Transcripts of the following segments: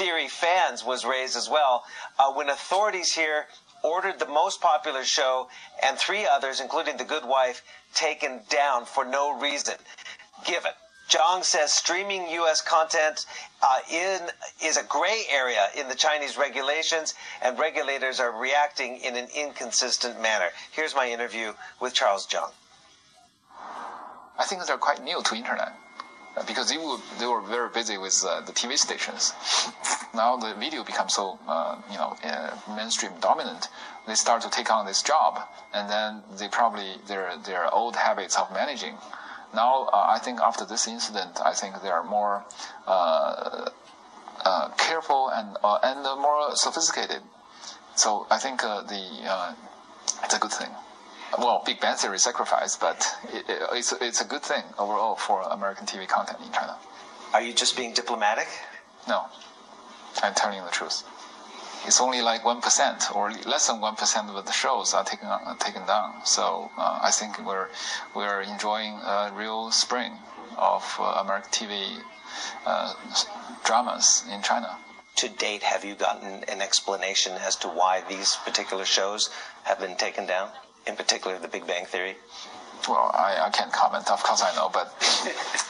Theory fans was raised as well uh, when authorities here ordered the most popular show and three others, including The Good Wife, taken down for no reason given. Zhang says streaming U.S. content uh, in is a gray area in the Chinese regulations, and regulators are reacting in an inconsistent manner. Here's my interview with Charles Zhang. I think they're quite new to internet because they were they were very busy with uh, the TV stations. now the video becomes so uh, you know uh, mainstream dominant. They start to take on this job, and then they probably their their old habits of managing. Now uh, I think after this incident, I think they are more uh, careful and and more sophisticated. So I think the it's a good thing well, Big Bang Theory sacrifice, but it, it, it's, it's a good thing overall for American TV content in China. Are you just being diplomatic? No, I'm telling you the truth. It's only like 1% or less than 1% of the shows are taken, uh, taken down. So uh, I think we're, we're enjoying a real spring of uh, American TV uh, dramas in China. To date, have you gotten an explanation as to why these particular shows have been taken down? In particular the Big Bang Theory? Well, I, I can't comment. Of course, I know, but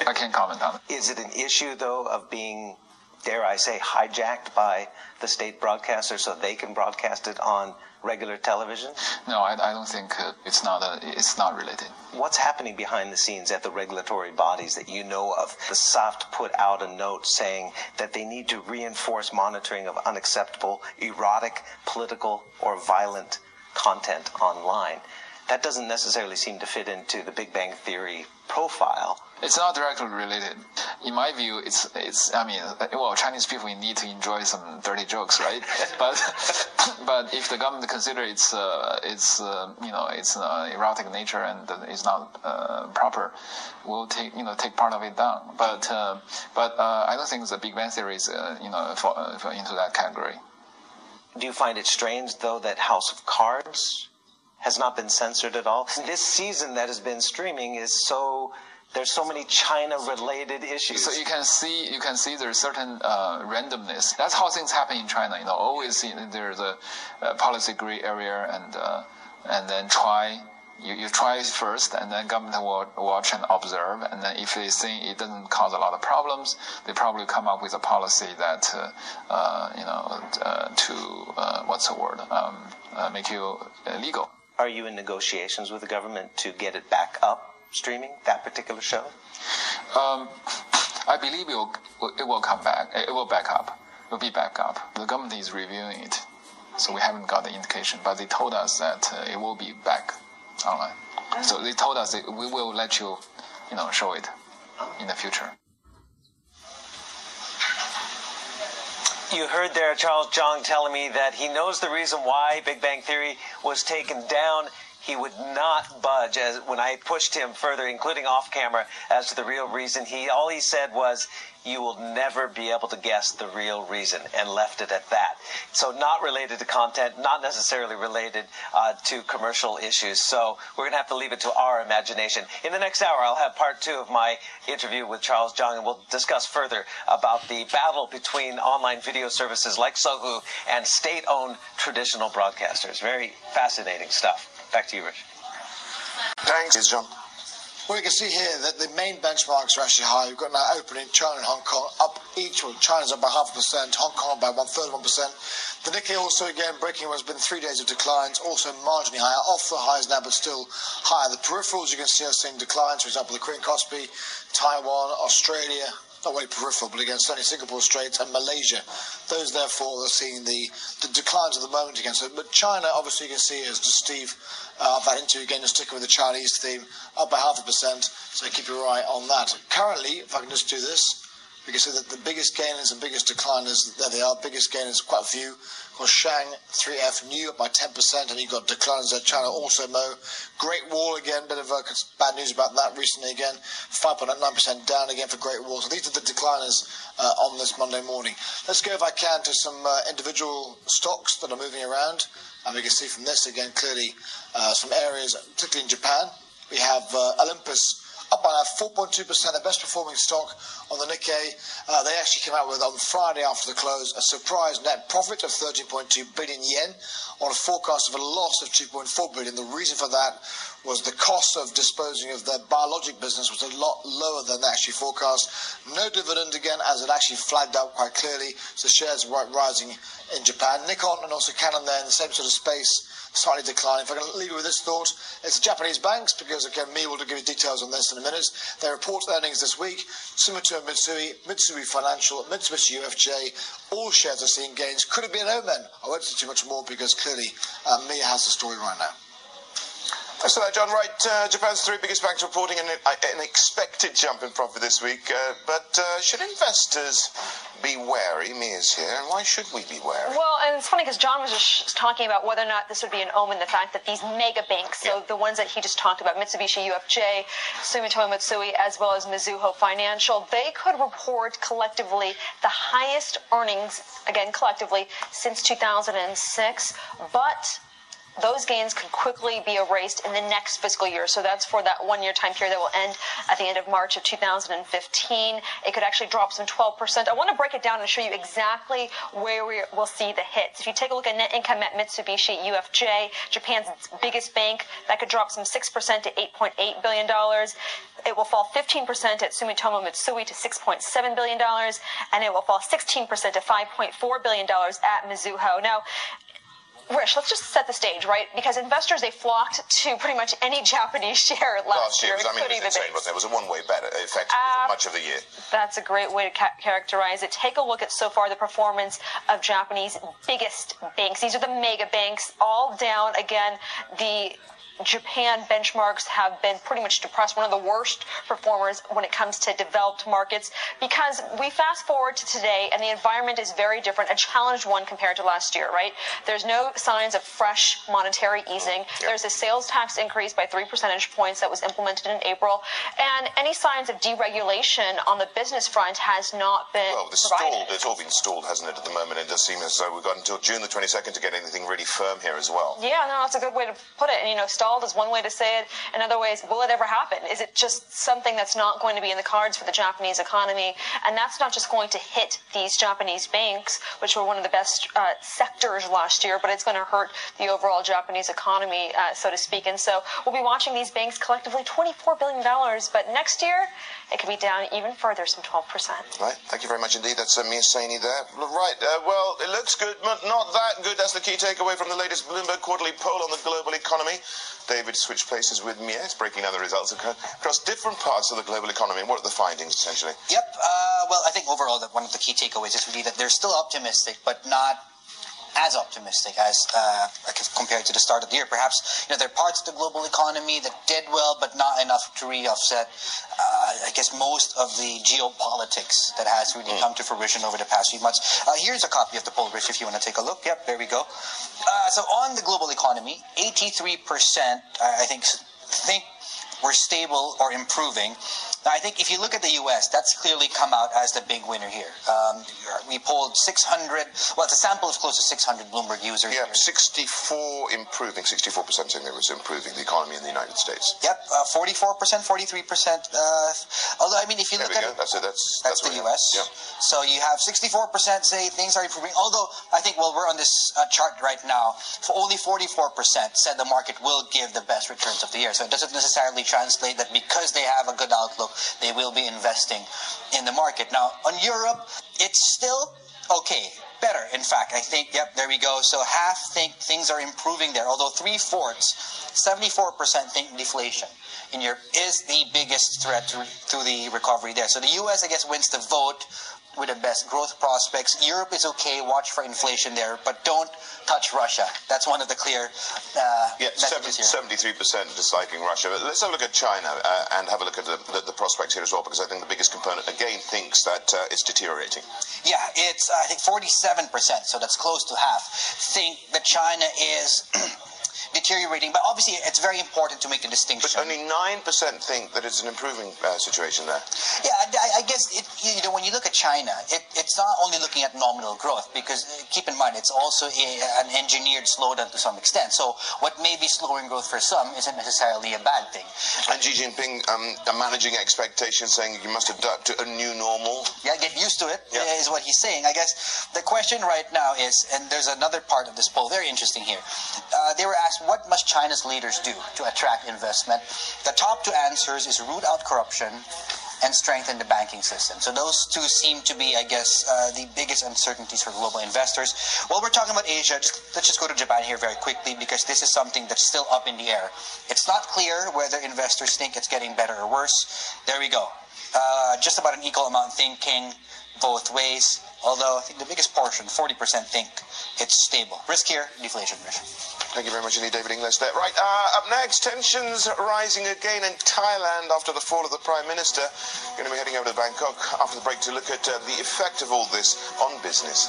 I can't comment on it. Is it an issue, though, of being, dare I say, hijacked by the state broadcaster so they can broadcast it on regular television? No, I, I don't think uh, it's not a, it's not related. What's happening behind the scenes at the regulatory bodies that you know of? The SARFT put out a note saying that they need to reinforce monitoring of unacceptable, erotic, political, or violent content online. That doesn't necessarily seem to fit into the Big Bang Theory profile. It's not directly related. In my view, it's it's. I mean, well, Chinese people need to enjoy some dirty jokes, right? but but if the government consider it's uh, it's uh, you know it's uh, erotic nature and it's not uh, proper, we'll take you know take part of it down. But uh, but uh, I don't think the Big Bang Theory is you know fall, into that category. Do you find it strange, though, that House of Cards has not been censored at all? This season that has been streaming is so there's so many China-related issues. So you can see you can see there's certain uh, randomness. That's how things happen in China. You know, always there's a, policy gray area, and uh, and then try you, you try it first, and then government will watch and observe, and then if they think it doesn't cause a lot of problems, they probably come up with a policy that, uh, uh, you know, uh, to uh, what's the word, um, uh, make you legal. Are you in negotiations with the government to get it back up streaming that particular show? Um, I believe it will, it will come back. It will back up. It will be back up. The government is reviewing it, so we haven't got the indication, but they told us that uh, it will be back online. So they told us we will let you, you know, show it in the future. You heard there Charles Zhang telling me that he knows the reason why Big Bang Theory was taken down he would not budge as when I pushed him further, including off camera, as to the real reason. He all he said was, "You will never be able to guess the real reason," and left it at that. So not related to content, not necessarily related uh, to commercial issues. So we're gonna have to leave it to our imagination. In the next hour, I'll have part two of my interview with Charles Zhang, and we'll discuss further about the battle between online video services like Sohu and state-owned traditional broadcasters. Very fascinating stuff. Back to you, Rich. Thanks, John. Well, you can see here that the main benchmarks are actually high. We've got now opening China and Hong Kong up each. Well, China's up by half a percent, Hong Kong by one third of one percent. The Nikkei also again breaking what has been three days of declines, also marginally higher, off the highs now, but still higher. The peripherals you can see are seeing declines. For example, the Korean Kospi, Taiwan, Australia, not very peripheral, but again, certainly Singapore Straits and Malaysia. Those, therefore, are seeing the, the declines of the moment against it. But China, obviously, you can see, as Steve uh, that into again, just sticking with the Chinese theme, up by half a percent. So keep your eye on that. Currently, if I can just do this, see that the biggest gainers and biggest decliners, there they are. Biggest gainers, quite a few. Of course, Shang 3F new up by 10%, and you've got decliners at China also Mo. Great Wall again, bit of uh, bad news about that recently again. 5.9% down again for Great Wall. So these are the decliners uh, on this Monday morning. Let's go, if I can, to some uh, individual stocks that are moving around. And we can see from this again clearly uh, some areas, particularly in Japan. We have uh, Olympus up by 4.2%, the best performing stock on the Nikkei. Uh, they actually came out with on Friday after the close a surprise net profit of 13.2 billion yen on a forecast of a loss of 2.4 billion. The reason for that was the cost of disposing of their biologic business was a lot lower than they actually forecast. No dividend again, as it actually flagged out quite clearly. So shares were rising in Japan. Nikon and also Canon there in the same sort of space, slightly declining. If I can leave you with this thought, it's the Japanese banks, because again, Mia will give you details on this in a minute. They report earnings this week. Sumitomo Mitsui, Mizuho Financial, Mitsubishi UFJ, all shares are seeing gains. Could it be an omen? I won't say too much more because clearly uh, Mia has the story right now. Thanks for that, John. Right, uh, Japan's three biggest banks reporting an, uh, an expected jump in profit this week. Uh, but uh, should investors be wary? Mia's here. And why should we be wary? Well, and it's funny because John was just talking about whether or not this would be an omen, the fact that these mega banks, so Yeah. the ones that he just talked about, Mitsubishi UFJ, Sumitomo Mitsui, as well as Mizuho Financial, they could report collectively the highest earnings, again, collectively, since 2006. But those gains could quickly be erased in the next fiscal year. So that's for that one year time period that will end at the end of March of 2015. It could actually drop some 12%. I want to break it down and show you exactly where we will see the hits. If you take a look at net income at Mitsubishi UFJ, Japan's biggest bank, that could drop some 6% to $8.8 billion. It will fall 15% at Sumitomo Mitsui to $6.7 billion, and it will fall 16% to $5.4 billion at Mizuho. Now, Rich, let's just set the stage, right? Because investors, they flocked to pretty much any Japanese share last, Last year, year, was, I mean, it was insane, wasn't it? It was a one-way bet, effectively, Uh, for much of the year. That's a great way to ca- characterize it. Take a look at so far the performance of Japanese biggest banks. These are the mega banks, all down. Again, the Japan benchmarks have been pretty much depressed, one of the worst performers when it comes to developed markets because we fast forward to today and the environment is very different, a challenged one compared to last year, right? There's no signs of fresh monetary easing. There's a sales tax increase by three percentage points that was implemented in April, and any signs of deregulation on the business front has not been Well, it's stalled. It's all been stalled, hasn't it, at the moment? It does seem as though we've got until June the 22nd to get anything really firm here as well. Yeah, no, that's a good way to put it. And you know, stalled is one way to say it. Another way is, will it ever happen? Is it just something that's not going to be in the cards for the Japanese economy? And that's not just going to hit these Japanese banks, which were one of the best uh, sectors last year, but it's going to hurt the overall Japanese economy, uh, so to speak. And so we'll be watching these banks collectively $24 billion, but next year it could be down even further, some 12%. Right, thank you very much indeed. That's uh, Mia Saini there. Right, uh, well, it looks good, but not that good. That's the key takeaway from the latest Bloomberg quarterly poll on the global economy. David switched places with Mia. It's breaking down the results across different parts of the global economy. What are the findings, essentially? Yep. Uh, well, I think overall that one of the key takeaways is really that they're still optimistic, but not as optimistic as uh, compared to the start of the year. Perhaps you know there are parts of the global economy that did well, but not enough to really offset. Uh, I guess most of the geopolitics that has really come to fruition over the past few months. Uh, here's a copy of the poll, Rich, if you want to take a look. Yep, there we go. Uh, so on the global economy, 83 percent, I think, think we're stable or improving. I think if you look at the U.S., that's clearly come out as the big winner here. Um, we polled 600, well, it's a sample of close to 600 Bloomberg users. Yeah, here. 64 improving, 64% saying it was improving the economy in the United States. Yep, uh, 44%, 43%. Uh, although, I mean, if you There look at go. it, That's it. That's, that's, what the U.S. Yeah. So you have 64% say things are improving. Although I think, well, we're on this uh, chart right now. For only 44% said the market will give the best returns of the year. So it doesn't necessarily translate that because they have a good outlook, they will be investing in the market. Now, on Europe, it's still okay. Better, in fact. I think, yep, there we go. So half think things are improving there, although three fourths, 74% think deflation in Europe is the biggest threat to, to the recovery there. So the US, I guess, wins the vote with the best growth prospects. Europe is okay. Watch for inflation there, but don't touch Russia. That's one of the clear uh, Yeah, messages here. 73% disliking Russia. But let's have a look at China uh, and have a look at the, the, the prospects here as well, because I think the biggest component, again, thinks that uh, it's deteriorating. Yeah, it's I think 47%, so that's close to half, think that China is deteriorating, but obviously it's very important to make a distinction. But only 9% think that it's an improving uh, situation there. Yeah, I, I guess it, you know when you look at China, it, it's not only looking at nominal growth because uh, keep in mind it's also a, an engineered slowdown to some extent. So what may be slowing growth for some isn't necessarily a bad thing. And Xi Jinping um, managing expectations, saying you must adapt to a new normal. Yeah, get used to it Yeah. is what he's saying. I guess the question right now is, and there's another part of this poll, very interesting here. Uh, they were asked, what must China's leaders do to attract investment? The top two answers is root out corruption and strengthen the banking system. So those two seem to be, I guess, uh, the biggest uncertainties for global investors. While we're talking about Asia, just, let's just go to Japan here very quickly because this is something that's still up in the air. It's not clear whether investors think it's getting better or worse. There we go. Uh, just about an equal amount thinking both ways. Although I think the biggest portion, 40%, think it's stable. Riskier, deflation risk. Thank you very much indeed, David Ingles there. Right, uh, up next, tensions rising again in Thailand after the fall of the Prime Minister. Going to be heading over to Bangkok after the break to look at uh, the effect of all this on business.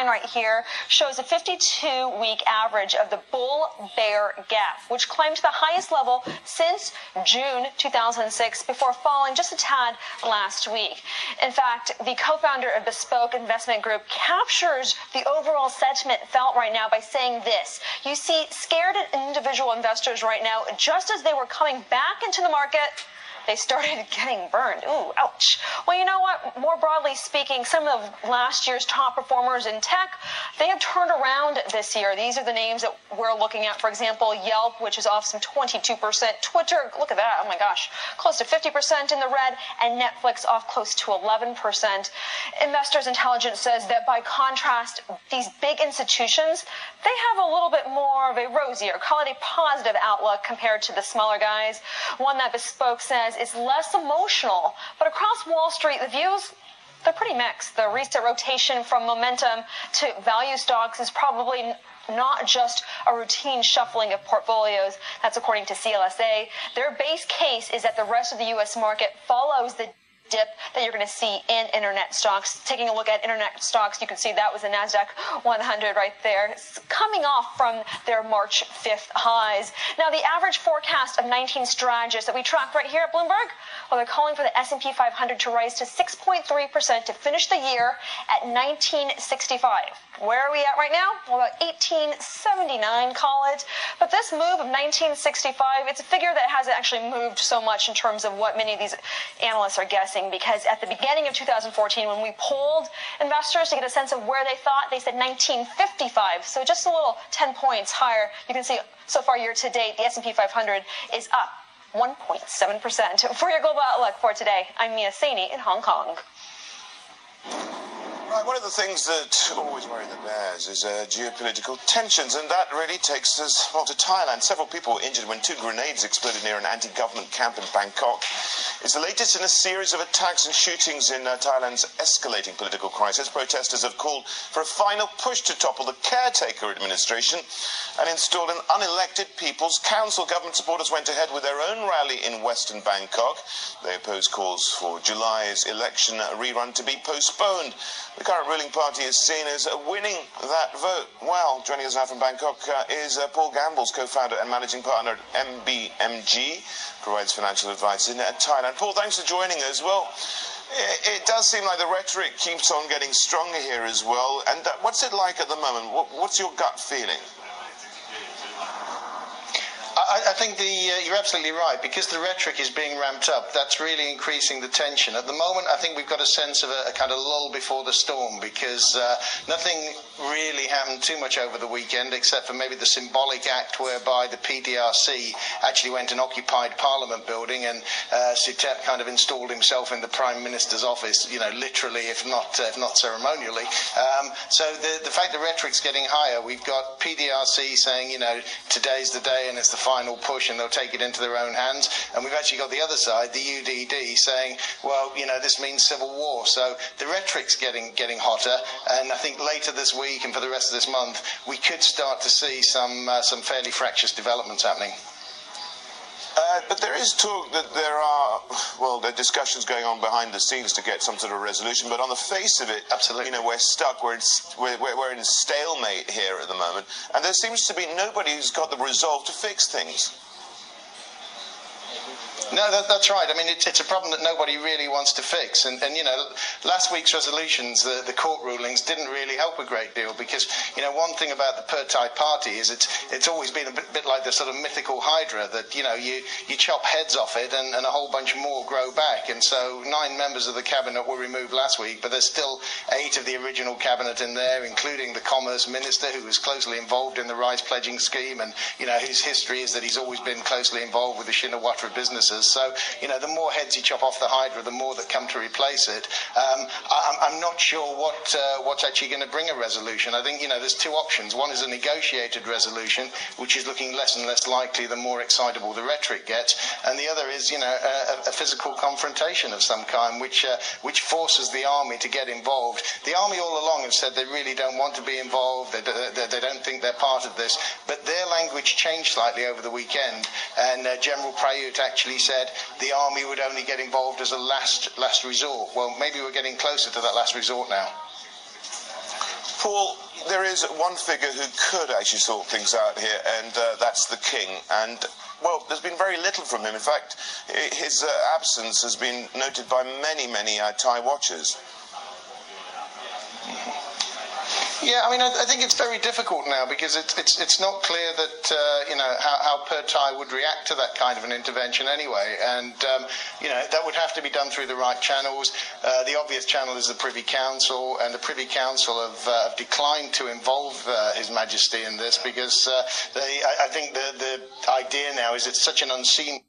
Line right here shows a 52 week average of the bull bear gap, which climbed to the highest level since June 2006 before falling just a tad last week. In fact, the co founder of Bespoke Investment Group captures the overall sentiment felt right now by saying this. You see, scared individual investors right now, just as they were coming back into the market they started getting burned. Ooh, ouch. Well, you know what? More broadly speaking, some of last year's top performers in tech, they have turned around this year. These are the names that we're looking at. For example, Yelp, which is off some 22%. Twitter, look at that. Oh my gosh, close to 50% in the red. And Netflix off close to 11%. Investors Intelligence says that by contrast, these big institutions, they have a little bit more of a rosier, call it a positive outlook compared to the smaller guys. One that Bespoke says is less emotional. But across Wall Street, the views they're pretty mixed. The recent rotation from momentum to value stocks is probably not just a routine shuffling of portfolios. That's according to CLSA. Their base case is that the rest of the U.S. market follows the dip that you're going to see in internet stocks. Taking a look at internet stocks, you can see that was the NASDAQ 100 right there, it's coming off from their March 5th highs. Now, the average forecast of 19 strategists that we track right here at Bloomberg, well, they're calling for the S&P 500 to rise to 6.3% to finish the year at 1965. Where are we at right now? Well, about 1879, call it. But this move of 1965, it's a figure that hasn't actually moved so much in terms of what many of these analysts are guessing because at the beginning of 2014, when we polled investors to get a sense of where they thought, they said 1955. So just a little 10 points higher. You can see so far year to date, the S&P 500 is up 1.7%. For your global outlook for today, I'm Mia Saini in Hong Kong. Right, one of the things that always worry the bears is uh, geopolitical tensions, and that really takes us well, to Thailand. Several people were injured when two grenades exploded near an anti-government camp in Bangkok. It's the latest in a series of attacks and shootings in uh, Thailand's escalating political crisis. Protesters have called for a final push to topple the caretaker administration and install an unelected People's Council. Government supporters went ahead with their own rally in western Bangkok. They opposed calls for July's election rerun to be postponed. The current ruling party is seen as winning that vote. Well, joining us now from Bangkok uh, is uh, Paul Gambles, co-founder and managing partner at MBMG, provides financial advice in uh, Thailand. Paul, thanks for joining us. Well, it, it does seem like the rhetoric keeps on getting stronger here as well. And uh, what's it like at the moment? What, what's your gut feeling? I, I think the uh, you're absolutely right because the rhetoric is being ramped up. That's really increasing the tension. At the moment, I think we've got a sense of a, a kind of lull before the storm because uh, nothing really happened too much over the weekend except for maybe the symbolic act whereby the PDRC actually went and occupied Parliament building and uh, Suthep kind of installed himself in the Prime Minister's office. You know, literally, if not if not ceremonially. Um, so the the fact the rhetoric's getting higher, we've got PDRC saying, you know, today's the day and it's the final push and they'll take it into their own hands. And we've actually got the other side, the UDD, saying, well, you know, this means civil war. So the rhetoric's getting getting hotter. And I think later this week and for the rest of this month, we could start to see some uh, some fairly fractious developments happening. Uh, but there is talk that there are, well, there are discussions going on behind the scenes to get some sort of resolution. But on the face of it, Absolutely. you know, we're stuck. We're in, we're, we're we're in stalemate here at the moment, and there seems to be nobody who's got the resolve to fix things. No, that, that's right. I mean, it's, it's a problem that nobody really wants to fix. And, and you know, last week's resolutions, the, the court rulings, didn't really help a great deal because, you know, one thing about the Pheu Thai party is it's, it's always been a bit, bit like the sort of mythical hydra that, you know, you, you chop heads off it and, and a whole bunch more grow back. And so nine members of the cabinet were removed last week, but there's still eight of the original cabinet in there, including the commerce minister who was closely involved in the rice pledging scheme. And, you know, his history is that he's always been closely involved with the Shinawatra businesses. So, you know, the more heads you chop off the Hydra, the more that come to replace it. Um, I, I'm not sure what uh, what's actually going to bring a resolution. I think, you know, there's two options. One is a negotiated resolution, which is looking less and less likely the more excitable the rhetoric gets. And the other is, you know, a, a physical confrontation of some kind, which, uh, which forces the army to get involved. The army all along have said they really don't want to be involved. They, they, they don't think they're part of this. But their language changed slightly over the weekend. And uh, General Prayut actually said the army would only get involved as a last last resort. Well, maybe we're getting closer to that last resort now. Paul, there is one figure who could actually sort things out here, and uh, that's the king. And well, there's been very little from him. In fact, his uh, absence has been noted by many, many uh, Thai watchers. Yeah, I mean, I, I think it's very difficult now because it's it's it's not clear that uh, you know how, how Pheu Thai would react to that kind of an intervention anyway, and um, you know that would have to be done through the right channels. Uh, the obvious channel is the Privy Council, and the Privy Council have, uh, have declined to involve uh, His Majesty in this because uh, they, I, I think the the idea now is it's such an unseen